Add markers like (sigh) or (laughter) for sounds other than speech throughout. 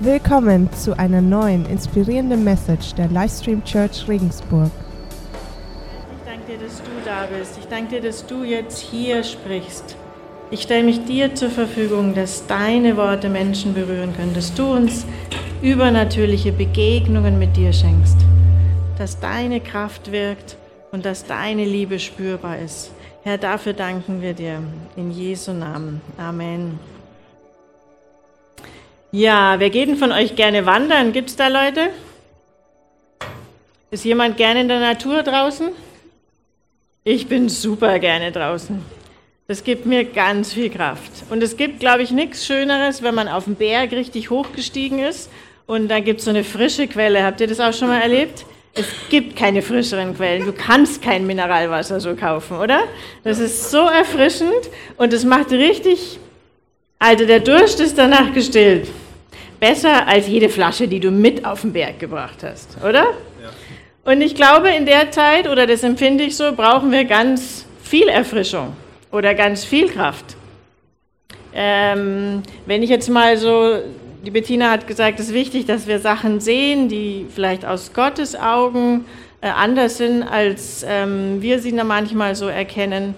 Willkommen zu einer neuen inspirierenden Message der Livestream Church Regensburg. Ich danke dir, dass du da bist. Ich danke dir, dass du jetzt hier sprichst. Ich stelle mich dir zur Verfügung, dass deine Worte Menschen berühren können, dass du uns übernatürliche Begegnungen mit dir schenkst, dass deine Kraft wirkt und dass deine Liebe spürbar ist. Herr, dafür danken wir dir in Jesu Namen. Amen. Ja, wer geht denn von euch gerne wandern? Gibt es da Leute? Ist jemand gerne in der Natur draußen? Ich bin super gerne draußen. Das gibt mir ganz viel Kraft. Und es gibt, glaube ich, nichts Schöneres, wenn man auf dem Berg richtig hochgestiegen ist und da gibt es so eine frische Quelle. Habt ihr das auch schon mal erlebt? Es gibt keine frischeren Quellen. Du kannst kein Mineralwasser so kaufen, oder? Das ist so erfrischend und es macht richtig, also der Durst ist danach gestillt. Besser als jede Flasche, die du mit auf den Berg gebracht hast, oder? Ja. Und ich glaube, in der Zeit, oder das empfinde ich so, brauchen wir ganz viel Erfrischung oder ganz viel Kraft. Ähm, wenn ich jetzt mal so, die Bettina hat gesagt, es ist wichtig, dass wir Sachen sehen, die vielleicht aus Gottes Augen äh, anders sind, als ähm, wir sie manchmal so erkennen.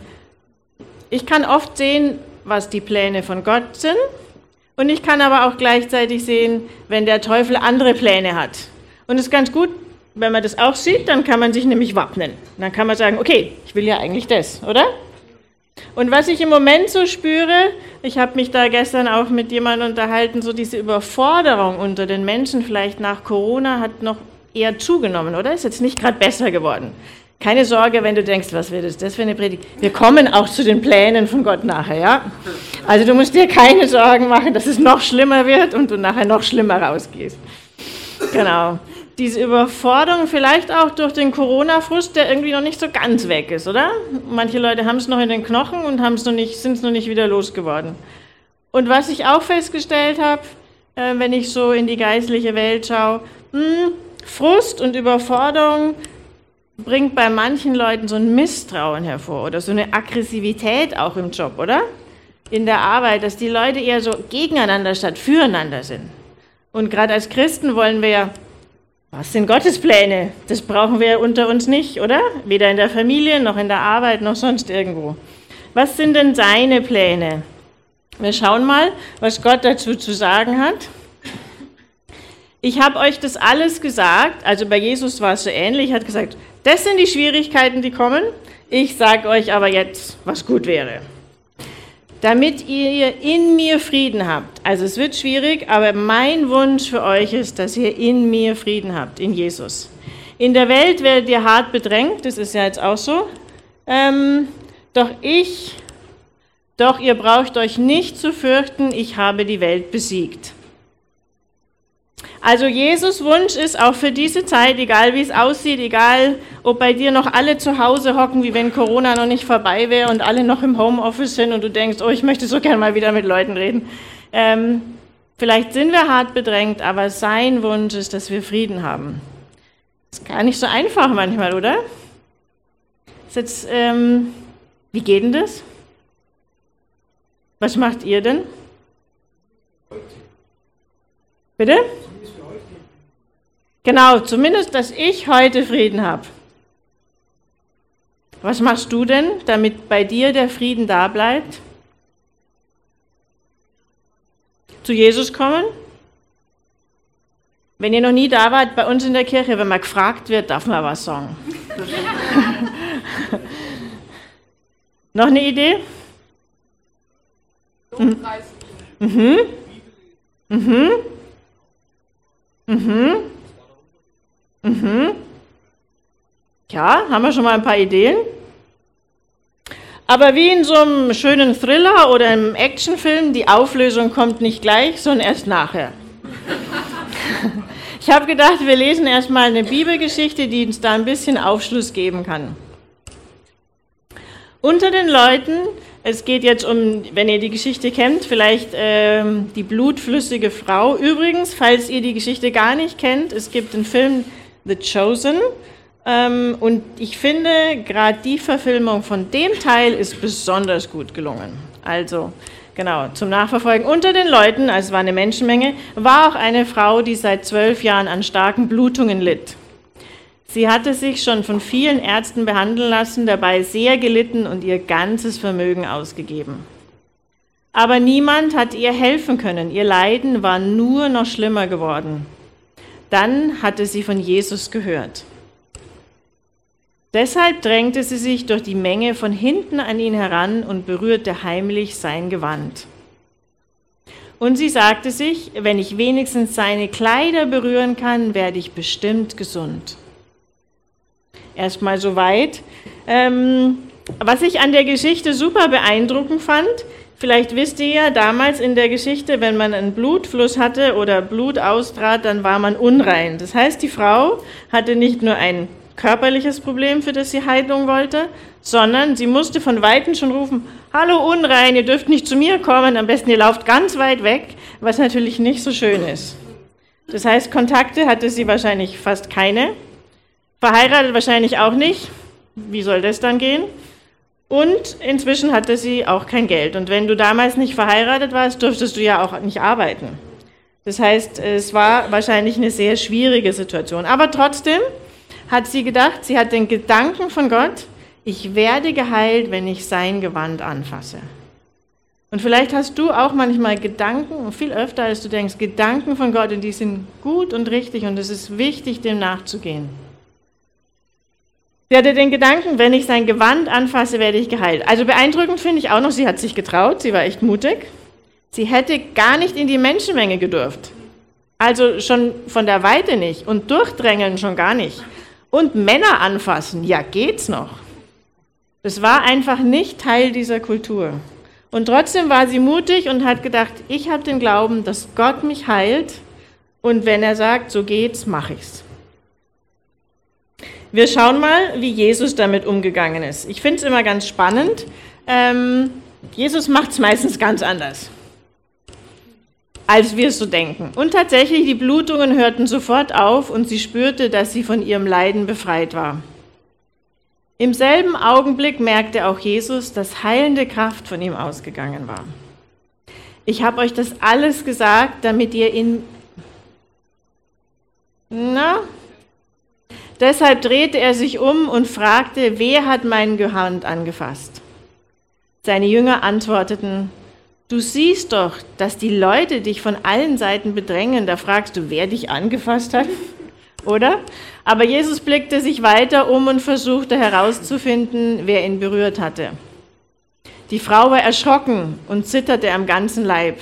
Ich kann oft sehen, was die Pläne von Gott sind und ich kann aber auch gleichzeitig sehen, wenn der Teufel andere Pläne hat. Und es ist ganz gut, wenn man das auch sieht, dann kann man sich nämlich wappnen. Dann kann man sagen, okay, ich will ja eigentlich das, oder? Und was ich im Moment so spüre, ich habe mich da gestern auch mit jemandem unterhalten, so diese Überforderung unter den Menschen vielleicht nach Corona hat noch eher zugenommen, oder? Ist jetzt nicht gerade besser geworden. Keine Sorge, wenn du denkst, was wird das, das für eine Predigt? Wir kommen auch zu den Plänen von Gott nachher, ja? Also du musst dir keine Sorgen machen, dass es noch schlimmer wird und du nachher noch schlimmer rausgehst. Genau. Diese Überforderung vielleicht auch durch den Corona-Frust, der irgendwie noch nicht so ganz weg ist, oder? Manche Leute haben es noch in den Knochen und sind es noch nicht wieder losgeworden. Und was ich auch festgestellt habe, äh, wenn ich so in die geistliche Welt schaue, hm, Frust und Überforderung bringt bei manchen Leuten so ein Misstrauen hervor oder so eine Aggressivität auch im Job, oder? In der Arbeit, dass die Leute eher so gegeneinander statt füreinander sind. Und gerade als Christen wollen wir ja, was sind Gottes Pläne? Das brauchen wir unter uns nicht, oder? Weder in der Familie, noch in der Arbeit, noch sonst irgendwo. Was sind denn seine Pläne? Wir schauen mal, was Gott dazu zu sagen hat. Ich habe euch das alles gesagt, also bei Jesus war es so ähnlich, hat gesagt, das sind die Schwierigkeiten, die kommen. Ich sage euch aber jetzt, was gut wäre. Damit ihr in mir Frieden habt. Also es wird schwierig, aber mein Wunsch für euch ist, dass ihr in mir Frieden habt, in Jesus. In der Welt werdet ihr hart bedrängt, das ist ja jetzt auch so. Ähm, doch ich, doch ihr braucht euch nicht zu fürchten, ich habe die Welt besiegt. Also Jesus Wunsch ist auch für diese Zeit, egal wie es aussieht, egal ob bei dir noch alle zu Hause hocken, wie wenn Corona noch nicht vorbei wäre und alle noch im Homeoffice sind und du denkst, oh, ich möchte so gern mal wieder mit Leuten reden. Ähm, vielleicht sind wir hart bedrängt, aber sein Wunsch ist, dass wir Frieden haben. Ist gar nicht so einfach manchmal, oder? Ist jetzt, ähm, wie geht denn das? Was macht ihr denn? Bitte? Genau, zumindest, dass ich heute Frieden habe. Was machst du denn, damit bei dir der Frieden da bleibt? Zu Jesus kommen? Wenn ihr noch nie da wart, bei uns in der Kirche, wenn man gefragt wird, darf man was sagen. (laughs) noch eine Idee? Mhm. Mhm. Mhm. Mhm. Mhm. Ja, haben wir schon mal ein paar Ideen? Aber wie in so einem schönen Thriller oder einem Actionfilm, die Auflösung kommt nicht gleich, sondern erst nachher. (laughs) Ich habe gedacht, wir lesen erstmal eine Bibelgeschichte, die uns da ein bisschen Aufschluss geben kann. Unter den Leuten, es geht jetzt um, wenn ihr die Geschichte kennt, vielleicht ähm, die blutflüssige Frau. Übrigens, falls ihr die Geschichte gar nicht kennt, es gibt einen Film The Chosen. Ähm, und ich finde, gerade die Verfilmung von dem Teil ist besonders gut gelungen. Also, genau, zum Nachverfolgen. Unter den Leuten, also es war eine Menschenmenge, war auch eine Frau, die seit zwölf Jahren an starken Blutungen litt. Sie hatte sich schon von vielen Ärzten behandeln lassen, dabei sehr gelitten und ihr ganzes Vermögen ausgegeben. Aber niemand hat ihr helfen können. Ihr Leiden war nur noch schlimmer geworden. Dann hatte sie von Jesus gehört. Deshalb drängte sie sich durch die Menge von hinten an ihn heran und berührte heimlich sein Gewand. Und sie sagte sich, wenn ich wenigstens seine Kleider berühren kann, werde ich bestimmt gesund. Erstmal soweit. Ähm, was ich an der Geschichte super beeindruckend fand, Vielleicht wisst ihr ja, damals in der Geschichte, wenn man einen Blutfluss hatte oder Blut austrat, dann war man unrein. Das heißt, die Frau hatte nicht nur ein körperliches Problem, für das sie Heilung wollte, sondern sie musste von Weitem schon rufen, hallo unrein, ihr dürft nicht zu mir kommen, am besten ihr lauft ganz weit weg, was natürlich nicht so schön ist. Das heißt, Kontakte hatte sie wahrscheinlich fast keine, verheiratet wahrscheinlich auch nicht. Wie soll das dann gehen? Und inzwischen hatte sie auch kein Geld. Und wenn du damals nicht verheiratet warst, durftest du ja auch nicht arbeiten. Das heißt, es war wahrscheinlich eine sehr schwierige Situation. Aber trotzdem hat sie gedacht, sie hat den Gedanken von Gott, ich werde geheilt, wenn ich sein Gewand anfasse. Und vielleicht hast du auch manchmal Gedanken, viel öfter als du denkst, Gedanken von Gott und die sind gut und richtig und es ist wichtig, dem nachzugehen. Sie hatte den Gedanken, wenn ich sein Gewand anfasse, werde ich geheilt. Also beeindruckend finde ich auch noch, sie hat sich getraut, sie war echt mutig. Sie hätte gar nicht in die Menschenmenge gedurft. Also schon von der Weite nicht und durchdrängeln schon gar nicht. Und Männer anfassen, ja geht's noch. Das war einfach nicht Teil dieser Kultur. Und trotzdem war sie mutig und hat gedacht, ich habe den Glauben, dass Gott mich heilt und wenn er sagt, so geht's, mache ich's. Wir schauen mal, wie Jesus damit umgegangen ist. Ich finde es immer ganz spannend. Ähm, Jesus macht es meistens ganz anders, als wir es so denken. Und tatsächlich, die Blutungen hörten sofort auf und sie spürte, dass sie von ihrem Leiden befreit war. Im selben Augenblick merkte auch Jesus, dass heilende Kraft von ihm ausgegangen war. Ich habe euch das alles gesagt, damit ihr in... Na, Deshalb drehte er sich um und fragte, wer hat meinen Gehand angefasst? Seine Jünger antworteten, du siehst doch, dass die Leute dich von allen Seiten bedrängen, da fragst du, wer dich angefasst hat? (laughs) Oder? Aber Jesus blickte sich weiter um und versuchte herauszufinden, wer ihn berührt hatte. Die Frau war erschrocken und zitterte am ganzen Leib,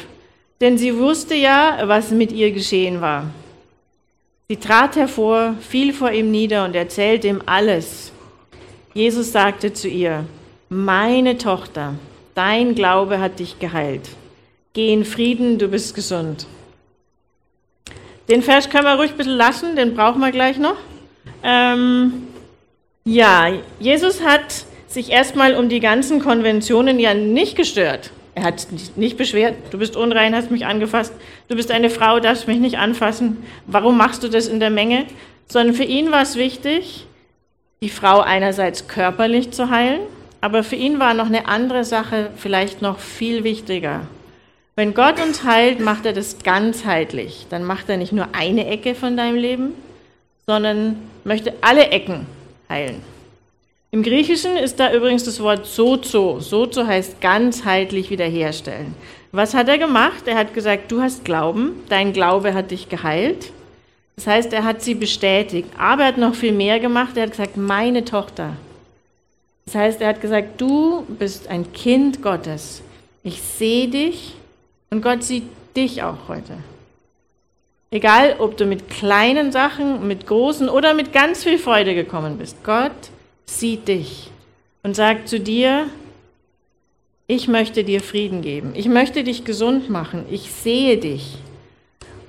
denn sie wusste ja, was mit ihr geschehen war. Sie trat hervor, fiel vor ihm nieder und erzählte ihm alles. Jesus sagte zu ihr, meine Tochter, dein Glaube hat dich geheilt. Geh in Frieden, du bist gesund. Den Vers können wir ruhig ein bisschen lassen, den brauchen wir gleich noch. Ähm, ja, Jesus hat sich erstmal um die ganzen Konventionen ja nicht gestört. Er hat nicht beschwert, du bist unrein, hast mich angefasst, du bist eine Frau, darfst mich nicht anfassen, warum machst du das in der Menge? Sondern für ihn war es wichtig, die Frau einerseits körperlich zu heilen, aber für ihn war noch eine andere Sache vielleicht noch viel wichtiger. Wenn Gott uns heilt, macht er das ganzheitlich. Dann macht er nicht nur eine Ecke von deinem Leben, sondern möchte alle Ecken heilen. Im Griechischen ist da übrigens das Wort sozo. Sozo heißt ganzheitlich wiederherstellen. Was hat er gemacht? Er hat gesagt, du hast Glauben, dein Glaube hat dich geheilt. Das heißt, er hat sie bestätigt. Aber er hat noch viel mehr gemacht. Er hat gesagt, meine Tochter. Das heißt, er hat gesagt, du bist ein Kind Gottes. Ich sehe dich und Gott sieht dich auch heute. Egal, ob du mit kleinen Sachen, mit großen oder mit ganz viel Freude gekommen bist. Gott sieht dich und sagt zu dir, ich möchte dir Frieden geben, ich möchte dich gesund machen, ich sehe dich.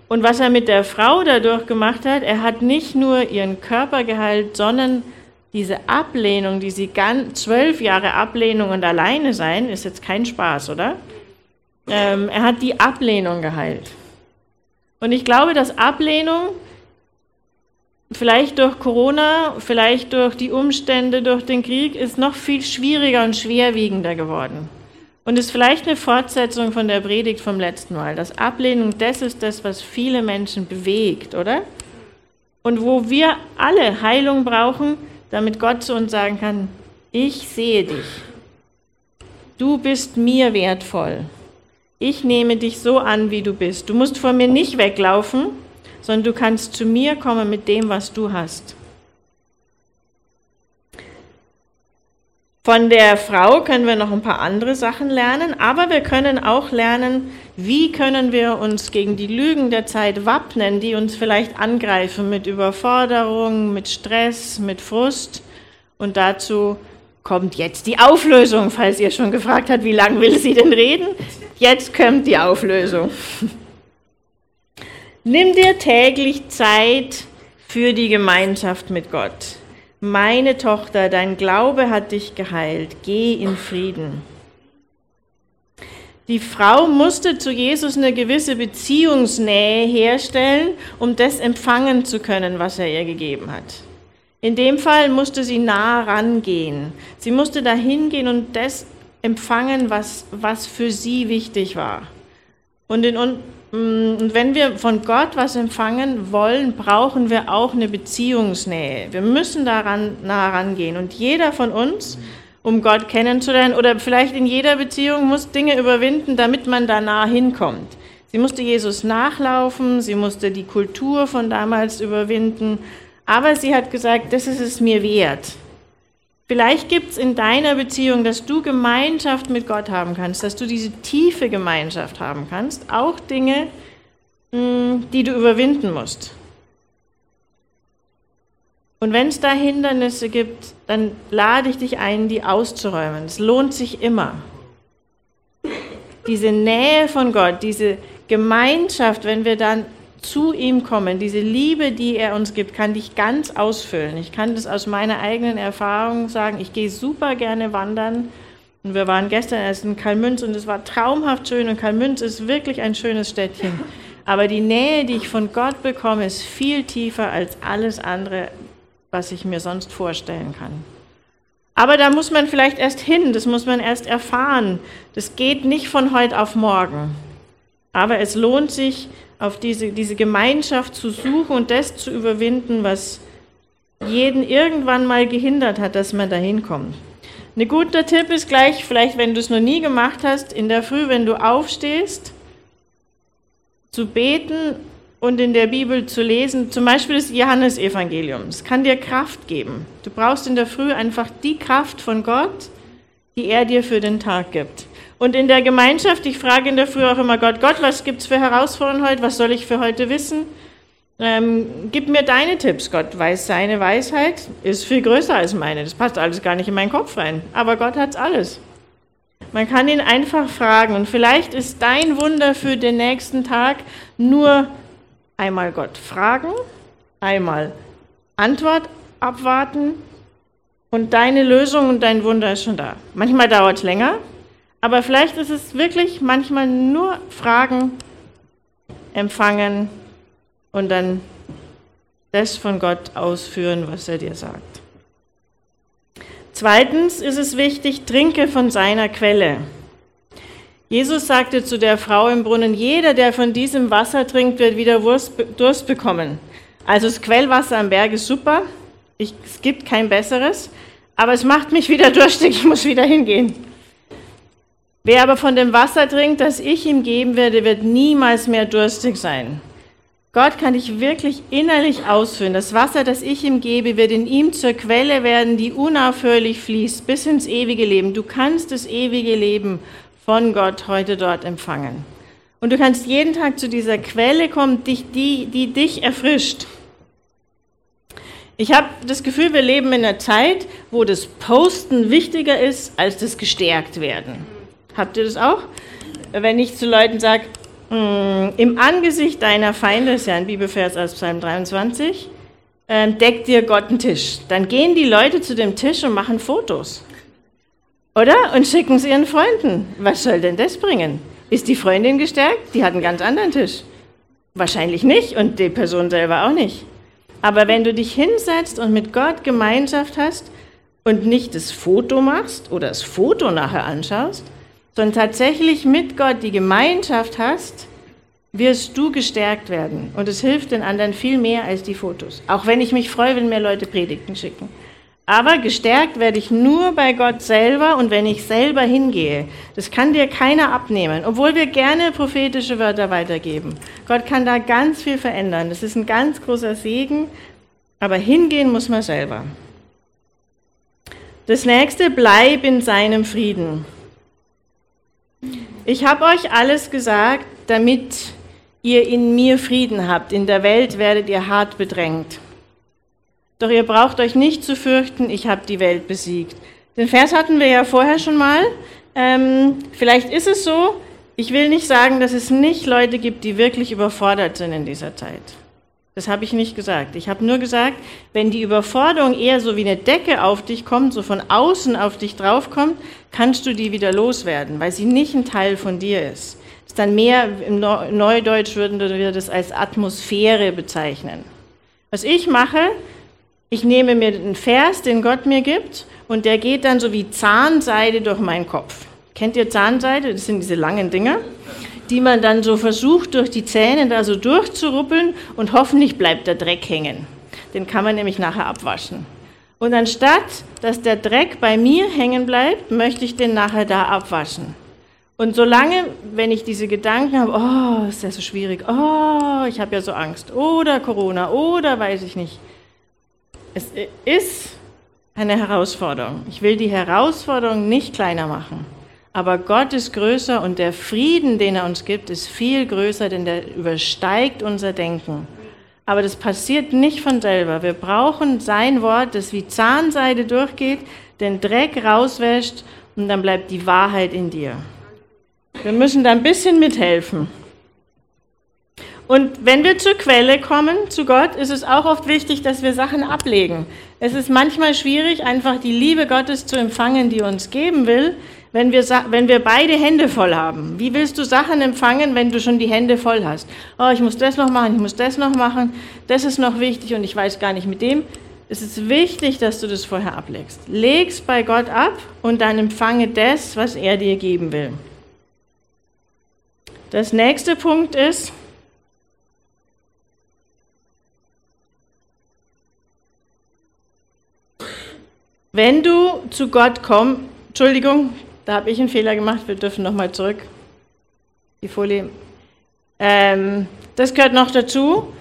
Und was er mit der Frau dadurch gemacht hat, er hat nicht nur ihren Körper geheilt, sondern diese Ablehnung, die sie ganz, zwölf Jahre Ablehnung und alleine sein, ist jetzt kein Spaß, oder? Ähm, er hat die Ablehnung geheilt. Und ich glaube, dass Ablehnung vielleicht durch Corona, vielleicht durch die Umstände, durch den Krieg, ist noch viel schwieriger und schwerwiegender geworden. Und ist vielleicht eine Fortsetzung von der Predigt vom letzten Mal. Das Ablehnung, das ist das, was viele Menschen bewegt, oder? Und wo wir alle Heilung brauchen, damit Gott zu uns sagen kann, ich sehe dich. Du bist mir wertvoll. Ich nehme dich so an, wie du bist. Du musst vor mir nicht weglaufen, sondern du kannst zu mir kommen mit dem, was du hast. Von der Frau können wir noch ein paar andere Sachen lernen, aber wir können auch lernen, wie können wir uns gegen die Lügen der Zeit wappnen, die uns vielleicht angreifen mit Überforderung, mit Stress, mit Frust. Und dazu kommt jetzt die Auflösung, falls ihr schon gefragt habt, wie lange will sie denn reden? Jetzt kommt die Auflösung. Nimm dir täglich Zeit für die Gemeinschaft mit Gott. Meine Tochter, dein Glaube hat dich geheilt, geh in Frieden. Die Frau musste zu Jesus eine gewisse Beziehungsnähe herstellen, um das empfangen zu können, was er ihr gegeben hat. In dem Fall musste sie nah rangehen. Sie musste dahin gehen und das empfangen, was, was für sie wichtig war. Und in, und wenn wir von Gott was empfangen wollen, brauchen wir auch eine Beziehungsnähe. Wir müssen daran nah rangehen. Und jeder von uns, um Gott kennenzulernen, oder vielleicht in jeder Beziehung, muss Dinge überwinden, damit man da nah hinkommt. Sie musste Jesus nachlaufen, sie musste die Kultur von damals überwinden, aber sie hat gesagt, das ist es mir wert. Vielleicht gibt es in deiner Beziehung, dass du Gemeinschaft mit Gott haben kannst, dass du diese tiefe Gemeinschaft haben kannst, auch Dinge, hm, die du überwinden musst. Und wenn es da Hindernisse gibt, dann lade ich dich ein, die auszuräumen. Es lohnt sich immer. Diese Nähe von Gott, diese Gemeinschaft, wenn wir dann zu ihm kommen, diese Liebe, die er uns gibt, kann dich ganz ausfüllen. Ich kann das aus meiner eigenen Erfahrung sagen. Ich gehe super gerne wandern. Und wir waren gestern erst in Kalmünz und es war traumhaft schön. Und Kalmünz ist wirklich ein schönes Städtchen. Aber die Nähe, die ich von Gott bekomme, ist viel tiefer als alles andere, was ich mir sonst vorstellen kann. Aber da muss man vielleicht erst hin, das muss man erst erfahren. Das geht nicht von heute auf morgen. Aber es lohnt sich, auf diese, diese Gemeinschaft zu suchen und das zu überwinden, was jeden irgendwann mal gehindert hat, dass man da hinkommt. Ein guter Tipp ist gleich, vielleicht wenn du es noch nie gemacht hast, in der Früh, wenn du aufstehst, zu beten und in der Bibel zu lesen, zum Beispiel das Johannesevangelium. Es kann dir Kraft geben. Du brauchst in der Früh einfach die Kraft von Gott, die er dir für den Tag gibt. Und in der Gemeinschaft, ich frage in der Früh auch immer Gott, Gott, was gibt es für Herausforderungen heute? Was soll ich für heute wissen? Ähm, gib mir deine Tipps. Gott weiß, seine Weisheit ist viel größer als meine. Das passt alles gar nicht in meinen Kopf rein. Aber Gott hat's alles. Man kann ihn einfach fragen. Und vielleicht ist dein Wunder für den nächsten Tag nur einmal Gott fragen, einmal Antwort abwarten und deine Lösung und dein Wunder ist schon da. Manchmal dauert es länger, aber vielleicht ist es wirklich manchmal nur Fragen, empfangen und dann das von Gott ausführen, was er dir sagt. Zweitens ist es wichtig, trinke von seiner Quelle. Jesus sagte zu der Frau im Brunnen, jeder, der von diesem Wasser trinkt, wird wieder Durst bekommen. Also das Quellwasser am Berg ist super, ich, es gibt kein besseres, aber es macht mich wieder (laughs) durstig, ich muss wieder hingehen. Wer aber von dem Wasser trinkt, das ich ihm geben werde, wird niemals mehr durstig sein. Gott kann dich wirklich innerlich ausfüllen. Das Wasser, das ich ihm gebe, wird in ihm zur Quelle werden, die unaufhörlich fließt bis ins ewige Leben. Du kannst das ewige Leben von Gott heute dort empfangen. Und du kannst jeden Tag zu dieser Quelle kommen, die, die, die dich erfrischt. Ich habe das Gefühl, wir leben in einer Zeit, wo das Posten wichtiger ist als das Gestärkt werden. Habt ihr das auch? Wenn ich zu Leuten sage, mm, im Angesicht deiner Feinde, ist ja ein Bibelvers aus Psalm 23, äh, deckt dir Gott einen Tisch. Dann gehen die Leute zu dem Tisch und machen Fotos. Oder? Und schicken es ihren Freunden. Was soll denn das bringen? Ist die Freundin gestärkt? Die hat einen ganz anderen Tisch. Wahrscheinlich nicht und die Person selber auch nicht. Aber wenn du dich hinsetzt und mit Gott Gemeinschaft hast und nicht das Foto machst oder das Foto nachher anschaust, sondern tatsächlich mit Gott die Gemeinschaft hast, wirst du gestärkt werden. Und es hilft den anderen viel mehr als die Fotos. Auch wenn ich mich freue, wenn mir Leute Predigten schicken. Aber gestärkt werde ich nur bei Gott selber und wenn ich selber hingehe. Das kann dir keiner abnehmen, obwohl wir gerne prophetische Wörter weitergeben. Gott kann da ganz viel verändern. Das ist ein ganz großer Segen, aber hingehen muss man selber. Das nächste, bleib in seinem Frieden. Ich habe euch alles gesagt, damit ihr in mir Frieden habt. In der Welt werdet ihr hart bedrängt. Doch ihr braucht euch nicht zu fürchten, ich habe die Welt besiegt. Den Vers hatten wir ja vorher schon mal. Ähm, vielleicht ist es so, ich will nicht sagen, dass es nicht Leute gibt, die wirklich überfordert sind in dieser Zeit. Das habe ich nicht gesagt. Ich habe nur gesagt, wenn die Überforderung eher so wie eine Decke auf dich kommt, so von außen auf dich draufkommt, kannst du die wieder loswerden, weil sie nicht ein Teil von dir ist. Das ist dann mehr, im Neudeutsch würden wir das als Atmosphäre bezeichnen. Was ich mache, ich nehme mir einen Vers, den Gott mir gibt, und der geht dann so wie Zahnseide durch meinen Kopf. Kennt ihr Zahnseide? Das sind diese langen Dinger, die man dann so versucht, durch die Zähne da so durchzuruppeln und hoffentlich bleibt der Dreck hängen. Den kann man nämlich nachher abwaschen. Und anstatt, dass der Dreck bei mir hängen bleibt, möchte ich den nachher da abwaschen. Und solange, wenn ich diese Gedanken habe, oh, ist ja so schwierig, oh, ich habe ja so Angst, oder Corona, oder weiß ich nicht, es ist eine Herausforderung. Ich will die Herausforderung nicht kleiner machen. Aber Gott ist größer und der Frieden, den er uns gibt, ist viel größer, denn der übersteigt unser Denken. Aber das passiert nicht von selber. Wir brauchen sein Wort, das wie Zahnseide durchgeht, den Dreck rauswäscht und dann bleibt die Wahrheit in dir. Wir müssen da ein bisschen mithelfen. Und wenn wir zur Quelle kommen, zu Gott, ist es auch oft wichtig, dass wir Sachen ablegen. Es ist manchmal schwierig, einfach die Liebe Gottes zu empfangen, die uns geben will, wenn wir, wenn wir beide Hände voll haben. Wie willst du Sachen empfangen, wenn du schon die Hände voll hast? Oh, ich muss das noch machen, ich muss das noch machen, das ist noch wichtig und ich weiß gar nicht mit dem. Es ist wichtig, dass du das vorher ablegst. Leg's bei Gott ab und dann empfange das, was er dir geben will. Das nächste Punkt ist, Wenn du zu Gott kommst, Entschuldigung, da habe ich einen Fehler gemacht, wir dürfen nochmal zurück. Die Folie. Ähm, das gehört noch dazu.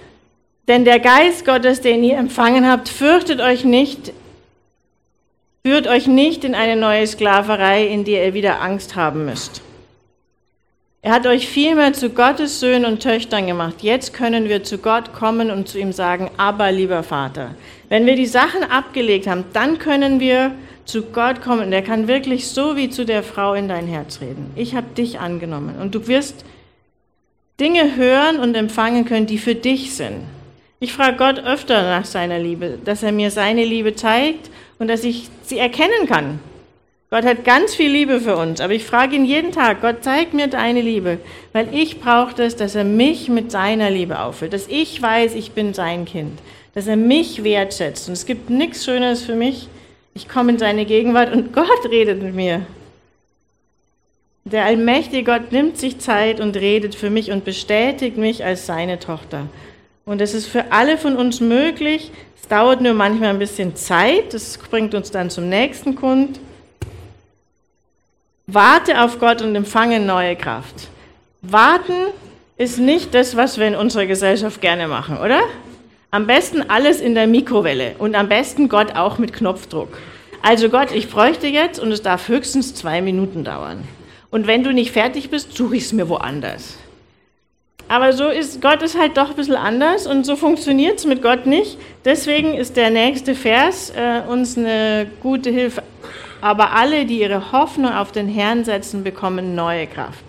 Denn der Geist Gottes, den ihr empfangen habt, fürchtet euch nicht, führt euch nicht in eine neue Sklaverei, in die ihr wieder Angst haben müsst. Er hat euch vielmehr zu Gottes Söhnen und Töchtern gemacht. Jetzt können wir zu Gott kommen und zu ihm sagen, aber lieber Vater. Wenn wir die Sachen abgelegt haben, dann können wir zu Gott kommen. Er kann wirklich so wie zu der Frau in dein Herz reden. Ich habe dich angenommen. Und du wirst Dinge hören und empfangen können, die für dich sind. Ich frage Gott öfter nach seiner Liebe, dass er mir seine Liebe zeigt und dass ich sie erkennen kann. Gott hat ganz viel Liebe für uns, aber ich frage ihn jeden Tag, Gott zeig mir deine Liebe, weil ich brauche das, dass er mich mit seiner Liebe auffüllt, dass ich weiß, ich bin sein Kind, dass er mich wertschätzt. Und es gibt nichts Schöneres für mich. Ich komme in seine Gegenwart und Gott redet mit mir. Der allmächtige Gott nimmt sich Zeit und redet für mich und bestätigt mich als seine Tochter. Und es ist für alle von uns möglich. Es dauert nur manchmal ein bisschen Zeit. Das bringt uns dann zum nächsten Punkt. Warte auf Gott und empfange neue Kraft. Warten ist nicht das, was wir in unserer Gesellschaft gerne machen, oder? Am besten alles in der Mikrowelle und am besten Gott auch mit Knopfdruck. Also Gott, ich bräuchte jetzt und es darf höchstens zwei Minuten dauern. Und wenn du nicht fertig bist, suche ich es mir woanders. Aber so ist Gott ist halt doch ein bisschen anders und so funktioniert es mit Gott nicht. Deswegen ist der nächste Vers äh, uns eine gute Hilfe. Aber alle, die ihre Hoffnung auf den Herrn setzen, bekommen neue Kraft.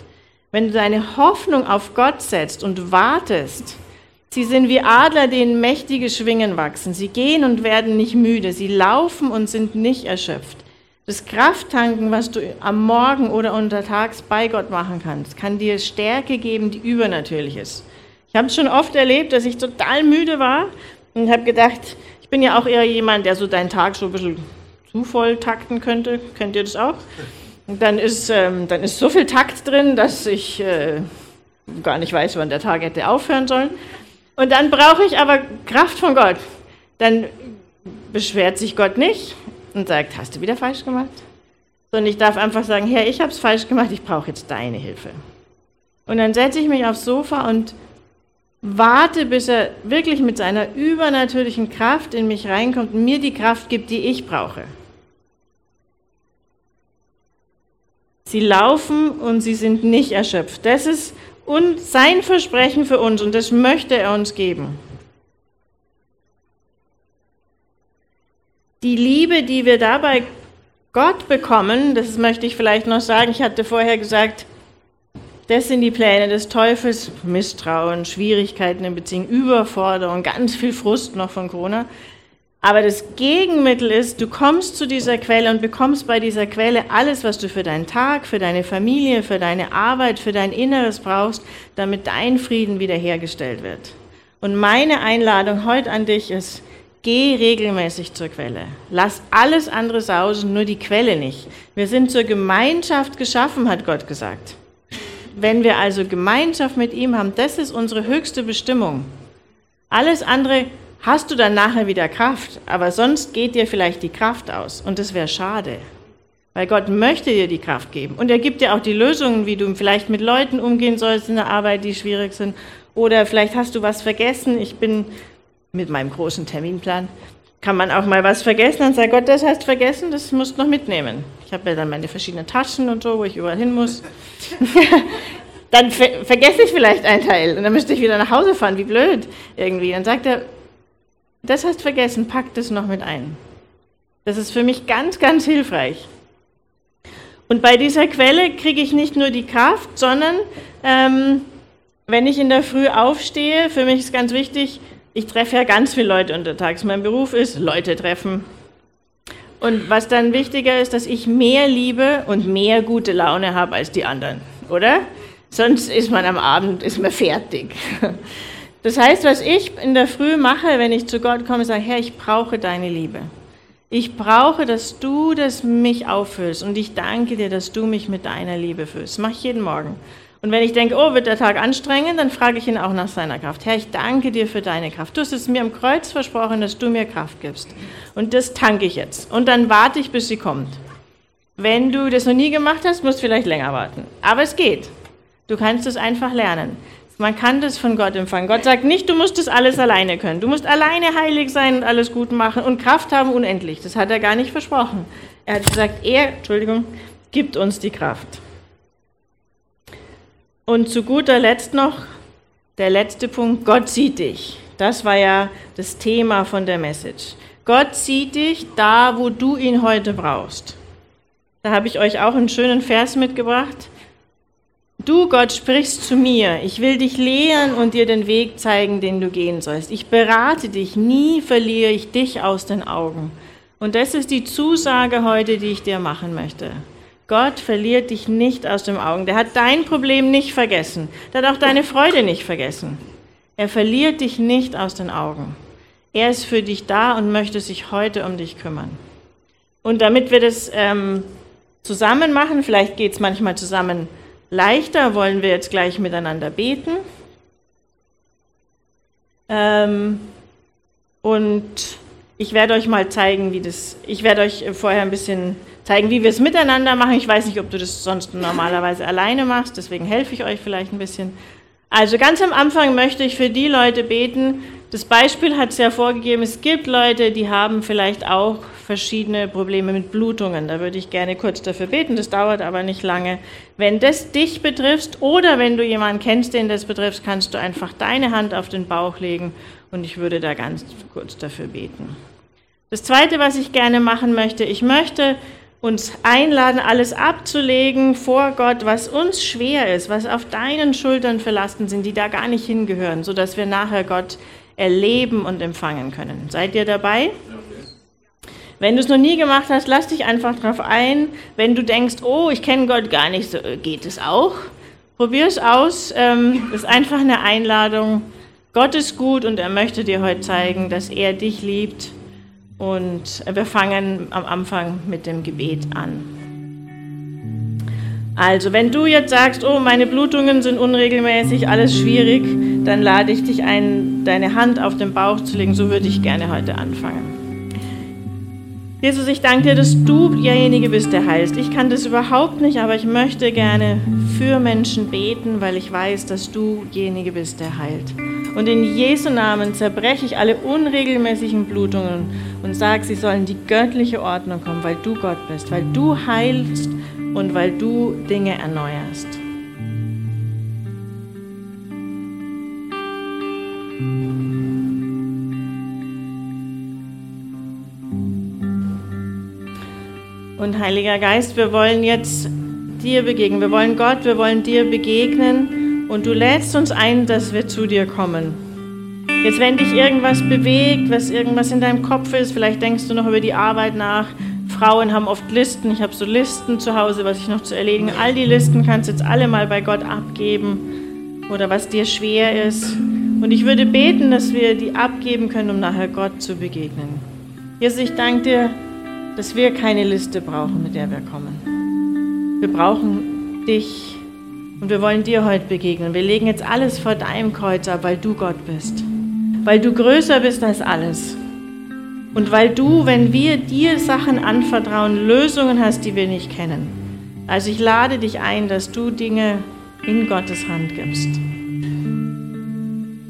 Wenn du deine Hoffnung auf Gott setzt und wartest, sie sind wie Adler, denen mächtige Schwingen wachsen. Sie gehen und werden nicht müde. Sie laufen und sind nicht erschöpft. Das Krafttanken, was du am Morgen oder untertags bei Gott machen kannst, kann dir Stärke geben, die übernatürlich ist. Ich habe es schon oft erlebt, dass ich total müde war und habe gedacht, ich bin ja auch eher jemand, der so deinen Tag so ein bisschen zu voll takten könnte. Kennt ihr das auch? dann ist, ähm, dann ist so viel Takt drin, dass ich äh, gar nicht weiß, wann der Tag hätte aufhören sollen. Und dann brauche ich aber Kraft von Gott. Dann beschwert sich Gott nicht und sagt, hast du wieder falsch gemacht? Sondern ich darf einfach sagen, Herr, ich habe es falsch gemacht, ich brauche jetzt deine Hilfe. Und dann setze ich mich aufs Sofa und warte, bis er wirklich mit seiner übernatürlichen Kraft in mich reinkommt und mir die Kraft gibt, die ich brauche. Sie laufen und sie sind nicht erschöpft. Das ist sein Versprechen für uns und das möchte er uns geben. Die Liebe, die wir dabei Gott bekommen, das möchte ich vielleicht noch sagen, ich hatte vorher gesagt, das sind die Pläne des Teufels, Misstrauen, Schwierigkeiten in Beziehung, Überforderung, ganz viel Frust noch von Corona. Aber das Gegenmittel ist, du kommst zu dieser Quelle und bekommst bei dieser Quelle alles, was du für deinen Tag, für deine Familie, für deine Arbeit, für dein Inneres brauchst, damit dein Frieden wiederhergestellt wird. Und meine Einladung heute an dich ist, geh regelmäßig zur Quelle. Lass alles andere sausen, nur die Quelle nicht. Wir sind zur Gemeinschaft geschaffen, hat Gott gesagt. Wenn wir also Gemeinschaft mit ihm haben, das ist unsere höchste Bestimmung. Alles andere hast du dann nachher wieder Kraft, aber sonst geht dir vielleicht die Kraft aus und das wäre schade. Weil Gott möchte dir die Kraft geben. Und er gibt dir auch die Lösungen, wie du vielleicht mit Leuten umgehen sollst in der Arbeit, die schwierig sind. Oder vielleicht hast du was vergessen. Ich bin mit meinem großen Terminplan, kann man auch mal was vergessen und sagt, Gott, das hast vergessen, das musst du noch mitnehmen. Ich habe ja dann meine verschiedenen Taschen und so, wo ich überall hin muss. (laughs) dann ver vergesse ich vielleicht einen Teil und dann müsste ich wieder nach Hause fahren, wie blöd irgendwie. Dann sagt er, das hast vergessen, pack das noch mit ein. Das ist für mich ganz, ganz hilfreich. Und bei dieser Quelle kriege ich nicht nur die Kraft, sondern ähm, wenn ich in der Früh aufstehe, für mich ist ganz wichtig, ich treffe ja ganz viele Leute untertags. Mein Beruf ist Leute treffen. Und was dann wichtiger ist, dass ich mehr Liebe und mehr gute Laune habe als die anderen, oder? Sonst ist man am Abend ist man fertig. (laughs) Das heißt, was ich in der Früh mache, wenn ich zu Gott komme, sage, Herr, ich brauche deine Liebe. Ich brauche, dass du das mich auffüllst und ich danke dir, dass du mich mit deiner Liebe füllst. Das mache ich jeden Morgen. Und wenn ich denke, oh, wird der Tag anstrengend, dann frage ich ihn auch nach seiner Kraft. Herr, ich danke dir für deine Kraft. Du hast es mir am Kreuz versprochen, dass du mir Kraft gibst. Und das tanke ich jetzt. Und dann warte ich, bis sie kommt. Wenn du das noch nie gemacht hast, musst du vielleicht länger warten. Aber es geht. Du kannst es einfach lernen. Man kann das von Gott empfangen. Gott sagt nicht, du musst das alles alleine können. Du musst alleine heilig sein und alles gut machen und Kraft haben unendlich. Das hat er gar nicht versprochen. Er hat gesagt, er, Entschuldigung, gibt uns die Kraft. Und zu guter Letzt noch der letzte Punkt, Gott sieht dich. Das war ja das Thema von der Message. Gott sieht dich da, wo du ihn heute brauchst. Da habe ich euch auch einen schönen Vers mitgebracht. Du, Gott, sprichst zu mir. Ich will dich lehren und dir den Weg zeigen, den du gehen sollst. Ich berate dich. Nie verliere ich dich aus den Augen. Und das ist die Zusage heute, die ich dir machen möchte. Gott verliert dich nicht aus den Augen. Der hat dein Problem nicht vergessen. Der hat auch deine Freude nicht vergessen. Er verliert dich nicht aus den Augen. Er ist für dich da und möchte sich heute um dich kümmern. Und damit wir das ähm, zusammen machen, vielleicht geht es manchmal zusammen leichter, wollen wir jetzt gleich miteinander beten. Ähm, und ich werde euch mal zeigen, wie das, ich werde euch vorher ein bisschen zeigen, wie wir es miteinander machen. Ich weiß nicht, ob du das sonst normalerweise alleine machst, deswegen helfe ich euch vielleicht ein bisschen. Also ganz am Anfang möchte ich für die Leute beten, das Beispiel hat es ja vorgegeben, es gibt Leute, die haben vielleicht auch verschiedene Probleme mit Blutungen. Da würde ich gerne kurz dafür beten, das dauert aber nicht lange. Wenn das dich betrifft oder wenn du jemanden kennst, den das betrifft, kannst du einfach deine Hand auf den Bauch legen und ich würde da ganz kurz dafür beten. Das Zweite, was ich gerne machen möchte, ich möchte uns einladen, alles abzulegen vor Gott, was uns schwer ist, was auf deinen Schultern für Lasten sind, die da gar nicht hingehören, sodass wir nachher Gott erleben und empfangen können. Seid ihr dabei? Wenn du es noch nie gemacht hast, lass dich einfach darauf ein. Wenn du denkst, oh, ich kenne Gott gar nicht, so geht es auch. Probier es aus. Ähm, ist einfach eine Einladung. Gott ist gut und er möchte dir heute zeigen, dass er dich liebt. Und wir fangen am Anfang mit dem Gebet an. Also, wenn du jetzt sagst, oh, meine Blutungen sind unregelmäßig, alles schwierig, dann lade ich dich ein, deine Hand auf den Bauch zu legen. So würde ich gerne heute anfangen. Jesus, ich danke dir, dass du derjenige bist, der heilst. Ich kann das überhaupt nicht, aber ich möchte gerne für Menschen beten, weil ich weiß, dass du derjenige bist, der heilt. Und in Jesu Namen zerbreche ich alle unregelmäßigen Blutungen und sage, sie sollen in die göttliche Ordnung kommen, weil du Gott bist, weil du heilst und weil du Dinge erneuerst. Und Heiliger Geist, wir wollen jetzt dir begegnen. Wir wollen Gott, wir wollen dir begegnen und du lädst uns ein, dass wir zu dir kommen. Jetzt, wenn dich irgendwas bewegt, was irgendwas in deinem Kopf ist, vielleicht denkst du noch über die Arbeit nach, Frauen haben oft Listen. Ich habe so Listen zu Hause, was ich noch zu erledigen. All die Listen kannst du jetzt alle mal bei Gott abgeben oder was dir schwer ist. Und ich würde beten, dass wir die abgeben können, um nachher Gott zu begegnen. Jesus, ich danke dir, dass wir keine Liste brauchen, mit der wir kommen. Wir brauchen dich und wir wollen dir heute begegnen. Wir legen jetzt alles vor deinem Kreuz ab, weil du Gott bist. Weil du größer bist als alles. Und weil du, wenn wir dir Sachen anvertrauen, Lösungen hast, die wir nicht kennen. Also ich lade dich ein, dass du Dinge in Gottes Hand gibst.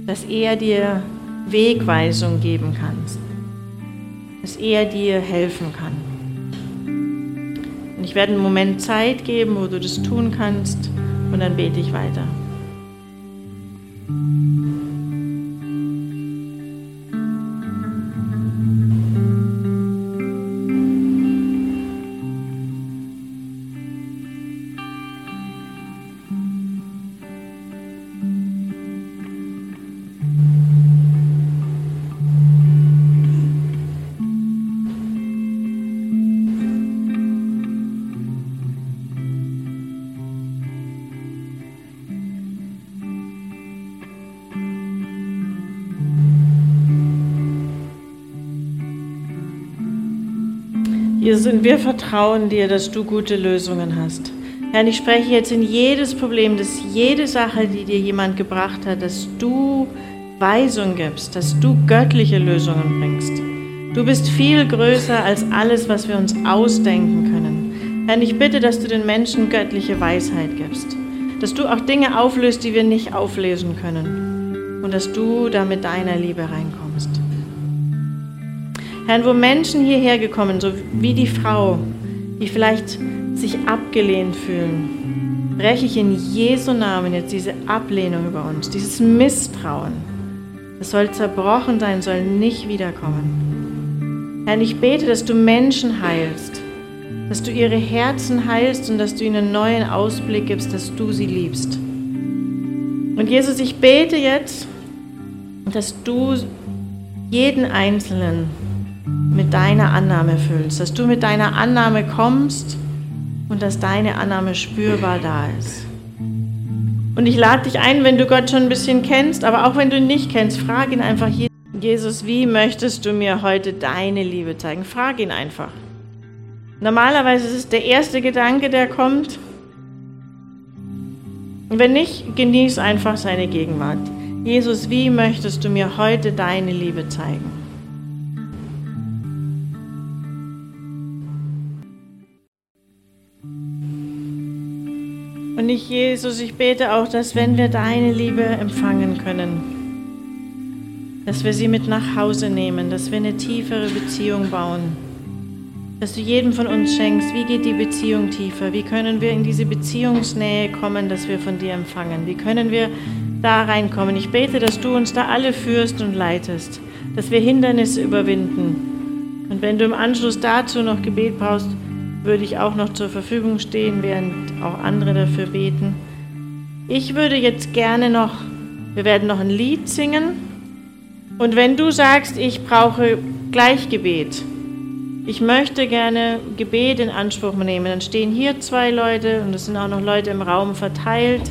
Dass er dir Wegweisung geben kann. Dass er dir helfen kann. Und ich werde einen Moment Zeit geben, wo du das tun kannst. Und dann bete ich weiter. Und wir vertrauen dir, dass du gute Lösungen hast. Herr, ich spreche jetzt in jedes Problem, dass jede Sache, die dir jemand gebracht hat, dass du Weisung gibst, dass du göttliche Lösungen bringst. Du bist viel größer als alles, was wir uns ausdenken können. Herr, ich bitte, dass du den Menschen göttliche Weisheit gibst. Dass du auch Dinge auflöst, die wir nicht auflesen können. Und dass du da mit deiner Liebe reinkommst. Herr, wo Menschen hierher gekommen, so wie die Frau, die vielleicht sich abgelehnt fühlen, breche ich in Jesu Namen jetzt diese Ablehnung über uns, dieses Misstrauen. Es soll zerbrochen sein, soll nicht wiederkommen. Herr, ich bete, dass du Menschen heilst, dass du ihre Herzen heilst und dass du ihnen einen neuen Ausblick gibst, dass du sie liebst. Und Jesus, ich bete jetzt, dass du jeden Einzelnen mit deiner Annahme füllst, dass du mit deiner Annahme kommst und dass deine Annahme spürbar da ist. Und ich lade dich ein, wenn du Gott schon ein bisschen kennst, aber auch wenn du ihn nicht kennst, frag ihn einfach, Jesus, wie möchtest du mir heute deine Liebe zeigen? Frag ihn einfach. Normalerweise ist es der erste Gedanke, der kommt. Und wenn nicht, genieß einfach seine Gegenwart. Jesus, wie möchtest du mir heute deine Liebe zeigen? Und ich, Jesus, ich bete auch, dass wenn wir deine Liebe empfangen können, dass wir sie mit nach Hause nehmen, dass wir eine tiefere Beziehung bauen, dass du jedem von uns schenkst, wie geht die Beziehung tiefer, wie können wir in diese Beziehungsnähe kommen, dass wir von dir empfangen, wie können wir da reinkommen. Ich bete, dass du uns da alle führst und leitest, dass wir Hindernisse überwinden. Und wenn du im Anschluss dazu noch Gebet brauchst, würde ich auch noch zur Verfügung stehen, während auch andere dafür beten. Ich würde jetzt gerne noch, wir werden noch ein Lied singen. Und wenn du sagst, ich brauche Gleichgebet, ich möchte gerne Gebet in Anspruch nehmen, dann stehen hier zwei Leute und es sind auch noch Leute im Raum verteilt,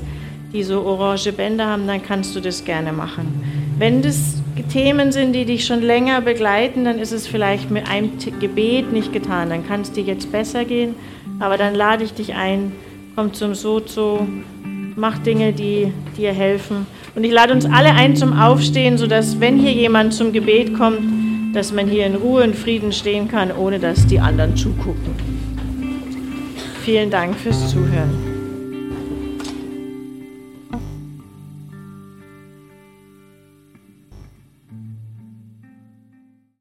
die so orange Bänder haben, dann kannst du das gerne machen. Wenn das Themen sind, die dich schon länger begleiten, dann ist es vielleicht mit einem Gebet nicht getan. Dann kann es dir jetzt besser gehen, aber dann lade ich dich ein, kommt zum Sozo, macht Dinge, die dir helfen. Und ich lade uns alle ein zum Aufstehen, sodass, wenn hier jemand zum Gebet kommt, dass man hier in Ruhe und Frieden stehen kann, ohne dass die anderen zugucken. Vielen Dank fürs Zuhören.